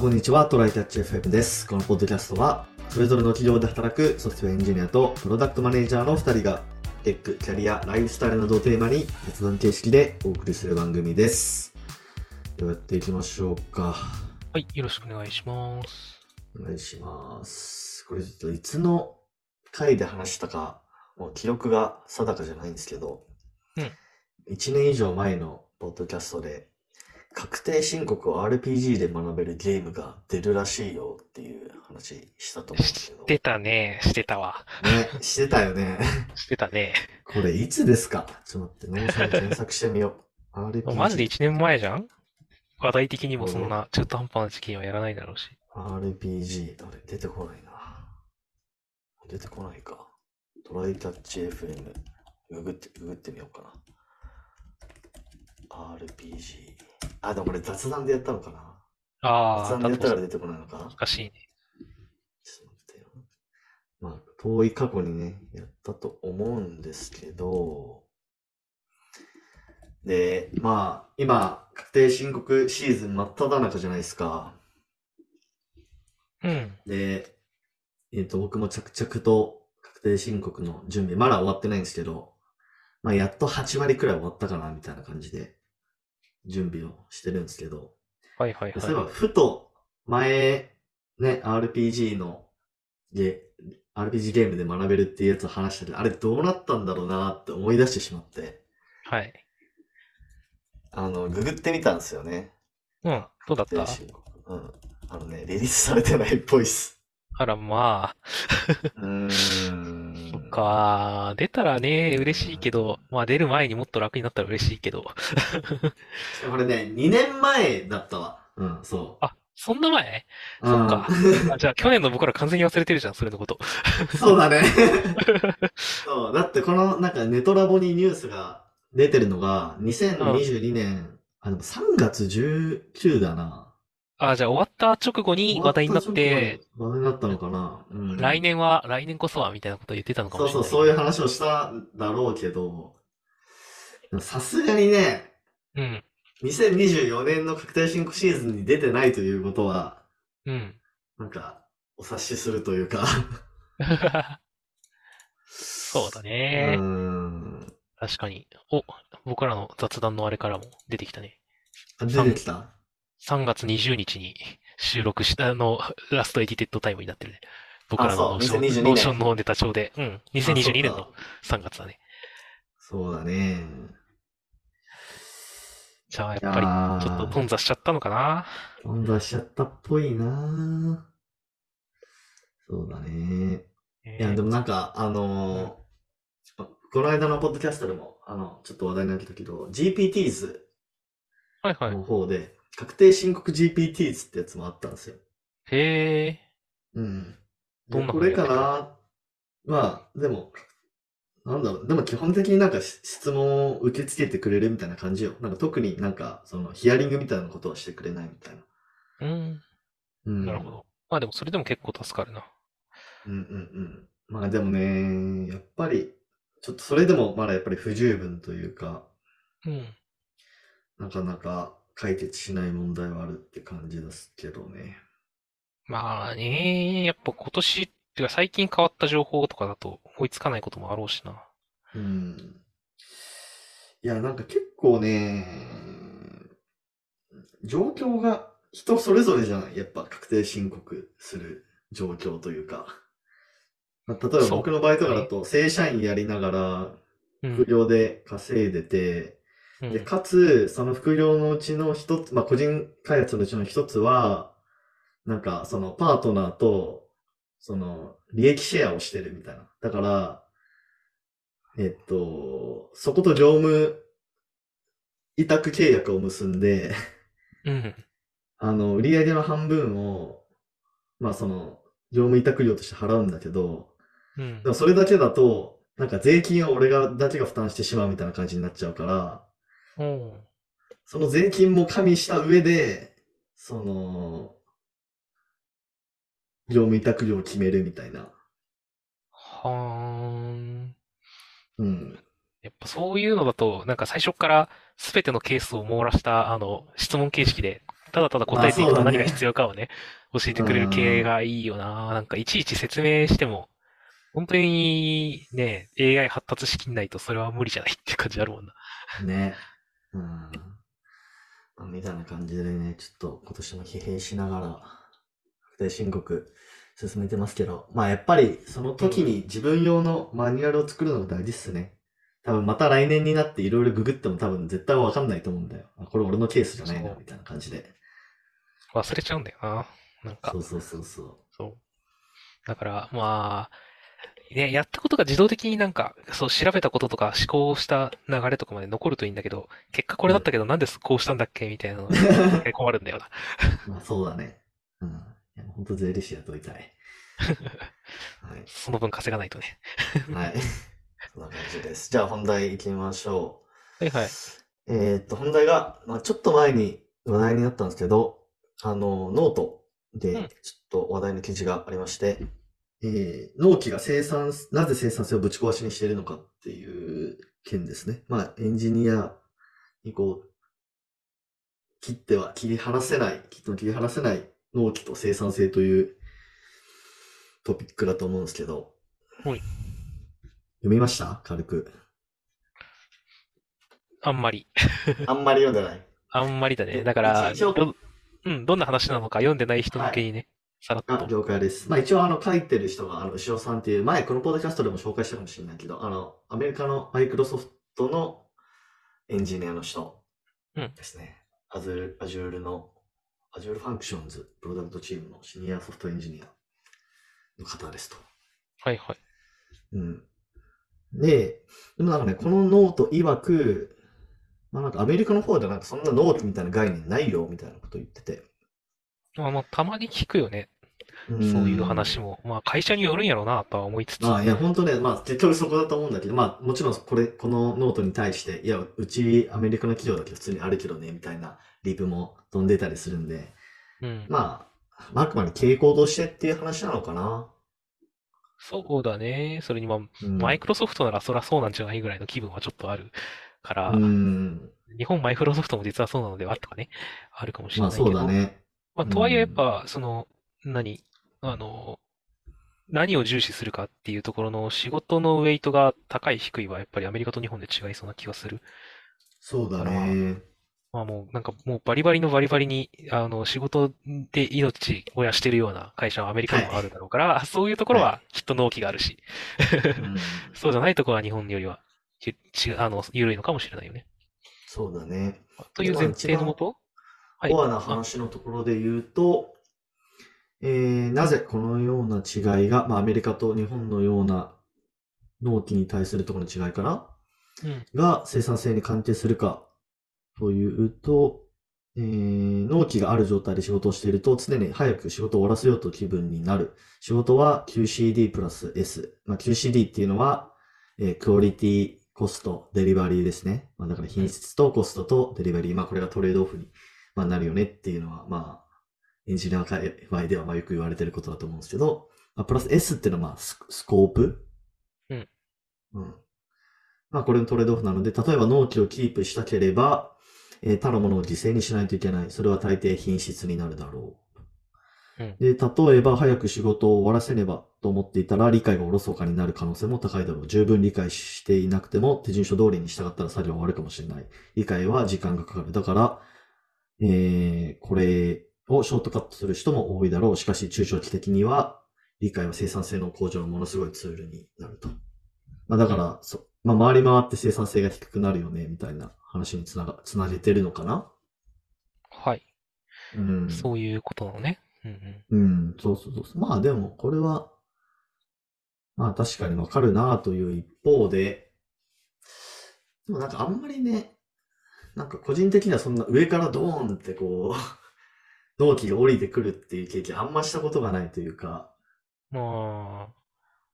こんにちは。トライタッチ FM です。このポッドキャストは、それぞれの企業で働くソフトウェアエンジニアとプロダクトマネージャーの2人が、テック、キャリア、ライフスタイルなどをテーマに、雑談形式でお送りする番組です。ではやっていきましょうか。はい、よろしくお願いします。お願いします。これちょっといつの回で話したか、もう記録が定かじゃないんですけど、うん1年以上前のポッドキャストで、確定申告を RPG で学べるゲームが出るらしいよっていう話したと思うんですけど。してたね、してたわ。ね、してたよね。してたね。これいつですか？ちょっと待って、ノーさん検索してみよう。RPG。マジで1年前じゃん？話題的にもそんな中途半端な時期にはやらないだろうし。RPG。あれ、出てこないな。出てこないか。トライタッチ FM。ググって、ググってみようかな。RPG。あ、でもこれ雑談でやったのかな？ああ、雑談でやったから出てこないのか？難しいね。ちょっと待ってよ。まあ、遠い過去にね、やったと思うんですけど、で、まあ、今、確定申告シーズン真っ只中じゃないですか。うん。で、えっ、と、僕も着々と確定申告の準備、まだ終わってないんですけど、まあ、やっと8割くらい終わったかな、みたいな感じで、準備をしてるんですけど、はいはいそういえば、はふと、前、ね、RPG の、ゲ、RPG ゲームで学べるっていうやつを話したけど、あれどうなったんだろうなって思い出してしまって、い。はい。あの、ググってみたんですよね。うん、どうだっ確たうん。あのね、リリースされてないっぽいっす。あら、まあ、うーん。か、出たらね、嬉しいけど、まあ出る前にもっと楽になったら嬉しいけど。これね、2年前だったわ。うん、そあ、そんな前？う。そっかうんあじゃあ去年の僕ら完全に忘れてるじゃん、それのこと。そうだね。そう。だってこの、なんかネトラボにニュースが出てるのが、2022年、あ、でも3月19だな。あ、じゃあ終わった直後に話題になって、話題になったのかな？うん。来年は、来年こそは、みたいなことを言ってたのかもしれない。そうそう、そういう話をしたんだろうけど、でもさすがにね、うん。2024年の確定申告シーズンに出てないということは、うん。なんか、お察しするというか、そうだうね。ーん。確かに。お、僕らの雑談のあれからも出てきたね。あ出てきた？3月20日に収録したあの、 last edited time になってるね。僕らの Notion、2022年 Notionのネタ帳で。うん。2022年のあそっか3月だね。そうだね。じゃあ、やっぱり、ーちょっと頓挫しちゃったのかな。頓挫しちゃったっぽいなそうだね。いや、でもなんか、あのーこの間のポッドキャストでも、あの、ちょっと話題になったけど、GPTs はいはい。確定申告 GPTs ってやつもあったんですよ。へえ。うん。どんなでこれかな？まあ、でも、なんだろう、でも基本的になんかし質問を受け付けてくれるみたいな感じよ。なんか特になんか、そのヒアリングみたいなことはしてくれないみたいな。うん。うん。なるほど。まあでもそれでも結構助かるな。うんうんうん。まあでもね、やっぱり、ちょっとそれでもまだやっぱり不十分というか、うん。なかなか解決しない問題はあるって感じですけどね。まあね、やっぱ今年、っていうか最近変わった情報とかだと追いつかないこともあろうしな。うん。いや、なんか結構ね、状況が人それぞれじゃないやっぱ確定申告する状況というか。まあ例えば僕の場合とかだと正社員やりながらうん副。業で稼いでて、うんで、かつ、その副業のうちの一つ、まあ、個人開発のうちの一つは、なんか、そのパートナーと、その、利益シェアをしてるみたいな。だから、えっと、そこと業務委託契約を結んで、うん。あの、売上の半分を、まあ、その、業務委託料として払うんだけど、うんでもそれだけだと、なんか税金を俺が、だけが負担してしまうみたいな感じになっちゃうから、おうその税金も加味した上で、その、業務委託料を決めるみたいな。はーん。うん。やっぱそういうのだと、なんか最初から全てのケースを網羅した、あの、質問形式でただただ答えていくと何が必要かをね、教えてくれる系がいいよな。なんかいちいち説明しても、本当にね、AI 発達しきんないとそれは無理じゃないって感じあるもんな。ね。うん。まあみたいな感じでね、ちょっと今年も疲弊しながら、確定申告進めてますけど、まあやっぱりその時に自分用のマニュアルを作るのが大事っすね。多分また来年になっていろいろググっても多分絶対わかんないと思うんだよ。あこれ俺のケースじゃないなみたいな感じで。忘れちゃうんだよな。なんかそ、うそうそうそう。そう。だから、まあ、ね、やったことが自動的になんか、そう、調べたこととか思考した流れとかまで残るといいんだけど、結果これだったけどなんでこうしたんだっけ？みたいなのが困るんだよな。まあそうだね。うん。いや本当税理士雇いたい。はい。その分稼がないとね。はい。そんな感じです。じゃあ本題行きましょう。はいはい。えーっと、本題が、まあ、ちょっと前に話題になったんですけど、あの、ノートでうんちょっと話題の記事がありまして、えー納期が生産、なぜ生産性をぶち壊しにしているのかっていう件ですね。まあ、エンジニアにこう、切っては切り離せない、切っても切り離せない納期と生産性というトピックだと思うんですけど、はい読みました？軽く。あんまり。あんまり読んでない。あんまりだね。でだから、うん、どんな話なのか読んでない人向けにね、さらっあ、と。了解です。まあ一応あの書いてる人が、あの、牛尾さんっていう、前このポッドキャストでも紹介したかもしれないけど、あの、アメリカのマイクロソフトのエンジニアの人うんですね。アズール、アジュールの、Azure Functions product team の senior soft engineer の方ですと。はいはい。うん。で、でもなんかね、このノート曰く、まあなんかアメリカの方ではなんかそんな納期みたいな概念ないよみたいなこと言ってて。まあ、まあ、たまに聞くよね。うんそういう話も。まあ、会社によるんやろうな、とは思いつつ。まあ、いや、本当ね、まあ、結局そこだと思うんだけど、まあ、もちろん、これ、このノートに対して、いや、うちアメリカの企業だけど普通にあるけどね、みたいなリプも飛んでたりするんで、うん。まあ、まああくまで傾向としてっていう話なのかな。そうだね。それにまあ、うん、マイクロソフトならそらそうなんじゃないぐらいの気分はちょっとあるから、うん。日本マイクロソフトも実はそうなのではとかね、あるかもしれまあ、ないけど。そうだね。まあ、とはいえやっぱ、その、何、あの、何を重視するかっていうところの仕事のウェイトが高い低いはやっぱりアメリカと日本で違いそうな気がする。そうだね。まあもうなんかもうバリバリのバリバリに、あの、仕事で命をやしてるような会社はアメリカにもあるだろうから、そういうところはきっと納期があるし、うん、そうじゃないところは日本よりは、ち違う、あの、緩いのかもしれないよね。そうだね。という前提のもと、はい。コアな話のところで言うと、えー、なぜこのような違いが、まあ、アメリカと日本のような納期に対するところの違いから、うんが生産性に関係するかというと、えー、納期がある状態で仕事をしていると常に早く仕事を終わらせようと気分になる。仕事は QCD プラス S。まあ、QCD っていうのは、えー、クオリティ、コスト、デリバリーですね。まあ、だから品質とコストとデリバリー。まあ、これがトレードオフに、まあ、なるよねっていうのは、まあ、エンジニア界隈ではまあよく言われてることだと思うんですけど、まあ、プラス S っていうのはまあススコープ？うん。うん。まあこれのトレードオフなので、例えば納期をキープしたければ、えー他のものを犠牲にしないといけない。それは大抵品質になるだろう。うんで、例えば早く仕事を終わらせねばと思っていたら理解がおろそかになる可能性も高いだろう。十分理解していなくても手順書通りに従ったら作業は終わるかもしれない。理解は時間がかかる。だから、えー、これをショートカットする人も多いだろう。しかし、中長期的には、理解は生産性の向上のものすごいツールになると。まあだから、そまあ回り回って生産性が低くなるよね、みたいな話につなが、つなげてるのかな？はい。うん。そういうことなのね。うんうん。うん、そうそうそう。まあでも、これは、まあ確かにわかるなという一方で、でもなんかあんまりね、なんか個人的にはそんな上からドーンってこう、納期が降りてくるっていう経験あんましたことがないというか、まあ、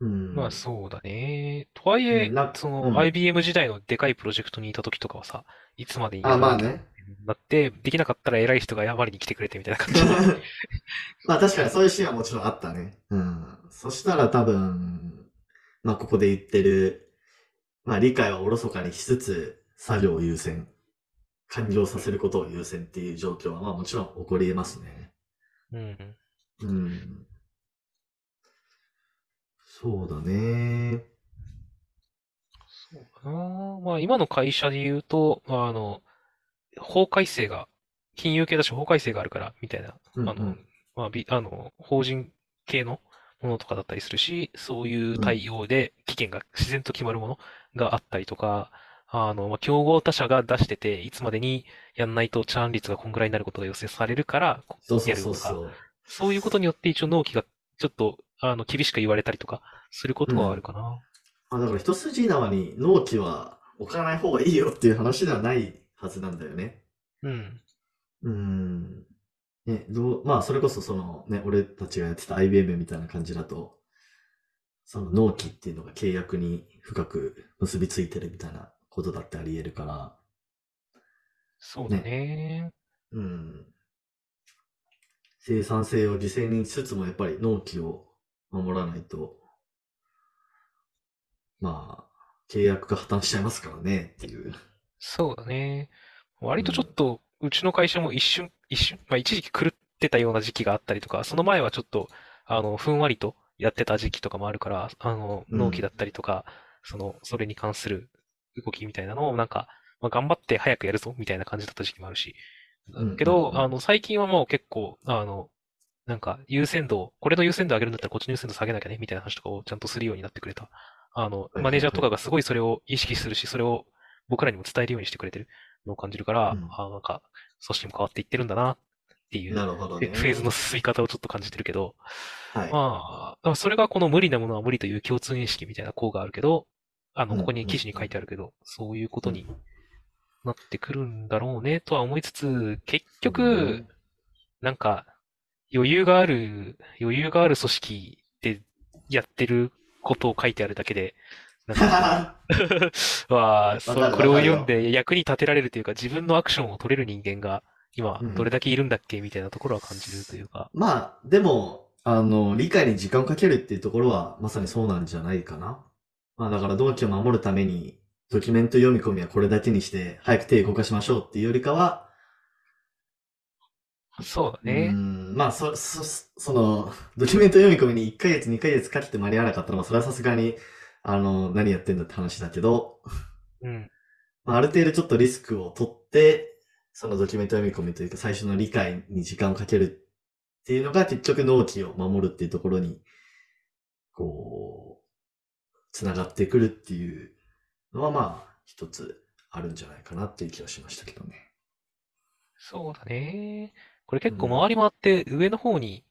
うん。まあそうだね。とはいえうんな、そうんの IBM 時代のでかいプロジェクトにいた時とかはさ、いつまでにあ、まあね。だって、できなかったら偉い人が謝りに来てくれてみたいな感じで。まあ確かにそういうシーンはもちろんあったね。うん。そしたら多分、まあここで言ってる、まあ理解はおろそかにしつつ、作業を優先。完了させることを優先っていう状況は、まあもちろん起こり得ますね。うん。うん。そうだね。そうだな。まあ今の会社で言うと、まああの、法改正が、金融系だし法改正があるから、みたいな、うんあの、まあ、び、あの、法人系のものとかだったりするし、そういう対応で期限が自然と決まるものがあったりとか、あの、まあ、競合他社が出してて、いつまでにやんないとチャーン率がこんぐらいになることが予想されるから、そうそうやるとか、そうそう。そういうことによって一応納期がちょっと、あの、厳しく言われたりとか、することはあるかな。まあだから一筋縄に納期は置かない方がいいよっていう話ではないはずなんだよね。うん。うーん。ね、どう、まあ、それこそそのね、俺たちがやってた IBM みたいな感じだと、その納期っていうのが契約に深く結びついてるみたいなことだってあり得るから、そうだね。うん。生産性を犠牲にしつつもやっぱり納期を守らないと、まあ、契約が破綻しちゃいますからねっていう。そうだね。割とちょっと、うちの会社も一瞬、一瞬、まあ一時期狂ってたような時期があったりとか、その前はちょっと、あの、ふんわりとやってた時期とかもあるから、あの、うん納期だったりとか、その、それに関する動きみたいなのをなんか、まあ、頑張って早くやるぞ、みたいな感じだった時期もあるし。うんけど、うんあの、最近はもう結構、あの、なんか、優先度を、これの優先度上げるんだったらこっちの優先度下げなきゃね、みたいな話とかをちゃんとするようになってくれた。あの、いマネージャーとかがすごいそれを意識するし、それを僕らにも伝えるようにしてくれてるのを感じるから、うんあなんか、組織も変わっていってるんだな、っていう、なるほどね。フェーズの進み方をちょっと感じてるけど、はい。まあ、それがこの無理なものは無理という共通認識みたいな項があるけど、あの、うんここに記事に書いてあるけど、そういうことになってくるんだろうね、とは思いつつ、結局、なんか、余裕がある、余裕がある組織でやってることを書いてあるだけで、なんか、は、そこれを読んで役に立てられるというか、自分のアクションを取れる人間が、今うん、どれだけいるんだっけみたいなところは感じるというか、まあ、でも、あの、理解に時間をかけるっていうところは、まさにそうなんじゃないかな。まあ、だから、同期を守るために、ドキュメント読み込みはこれだけにして、早く手動かしましょうっていうよりかは、うそうだね。ん、まあ、そ、そ、その、ドキュメント読み込みに1ヶ月、2ヶ月かけて間に合わなかったら、まあ、それはさすがに、あの、何やってんだって話だけど、うん。まあ、ある程度ちょっとリスクを取って、そのドキュメント読み込みというか最初の理解に時間をかけるっていうのが結局納期を守るっていうところに、こう、つながってくるっていうのはまあ、一つあるんじゃないかなっていう気はしましたけどね。そうだね。これ結構うん回り回って上の方に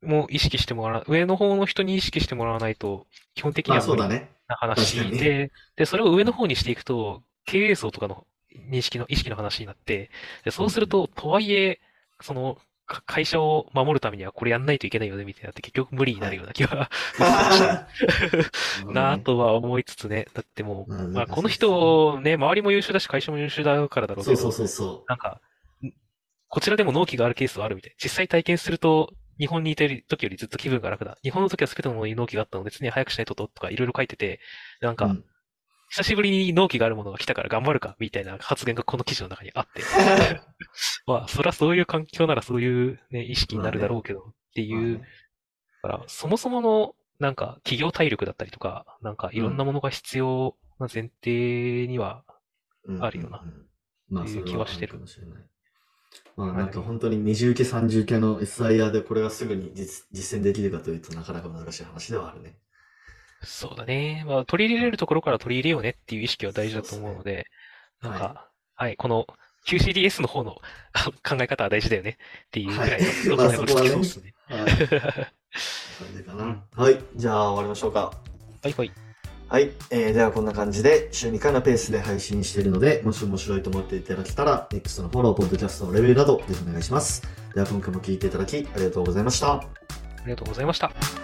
も意識してもらう、上の方の人に意識してもらわないと、基本的にまあは無理そうだね。な話で、で、それを上の方にしていくと、経営層とかの認識の、意識の話になって、でそうすると、とはいえ、その、か会社を守るためにはこれやんないといけないよね、みたいなって結局無理になるような気は、なぁとは思いつつね。だってもう、まあまあこの人ね、周りも優秀だし会社も優秀だからだろうけど、そうそうそうそなんか、んこちらでも納期があるケースはあるみたい。実際体験すると、日本にいた時よりずっと気分が楽だ。日本の時は全ての納期があったので、常に早くしないとととかいろいろ書いてて、なんう。か、うん久しぶりに納期があるものが来たから頑張るか、みたいな発言がこの記事の中にあって。まあ、そりゃそういう環境ならそういうね、意識になるだろうけど、っていう、だから、そもそもの、なんか、企業体力だったりとか、なんか、いろんなものが必要な前提には、あるよな。っていう気はしてる。あかもしれない。まあ、なんか本当に二重受け三重受けの SIR でこれがすぐに実実践できるかというとなかなか難しい話ではあるね。そうだね。まあ、取り入れれるところから取り入れようねっていう意識は大事だと思うので、ねなんか、はい、この QCDS の方のあ 考え方は大事だよねっていうぐらいはいの、まあそこそこはねそうですね。はい。感じかな。はい。じゃあ終わりましょうか。はいはい。はい。えー、ではこんな感じで週2回のペースで配信しているので、もし面白いと思っていただけたら、NEXT のフォロー、ポッドキャストのレベルなど、ぜひお願いします。では今回も聞いていただきありがとうございました。ありがとうございました。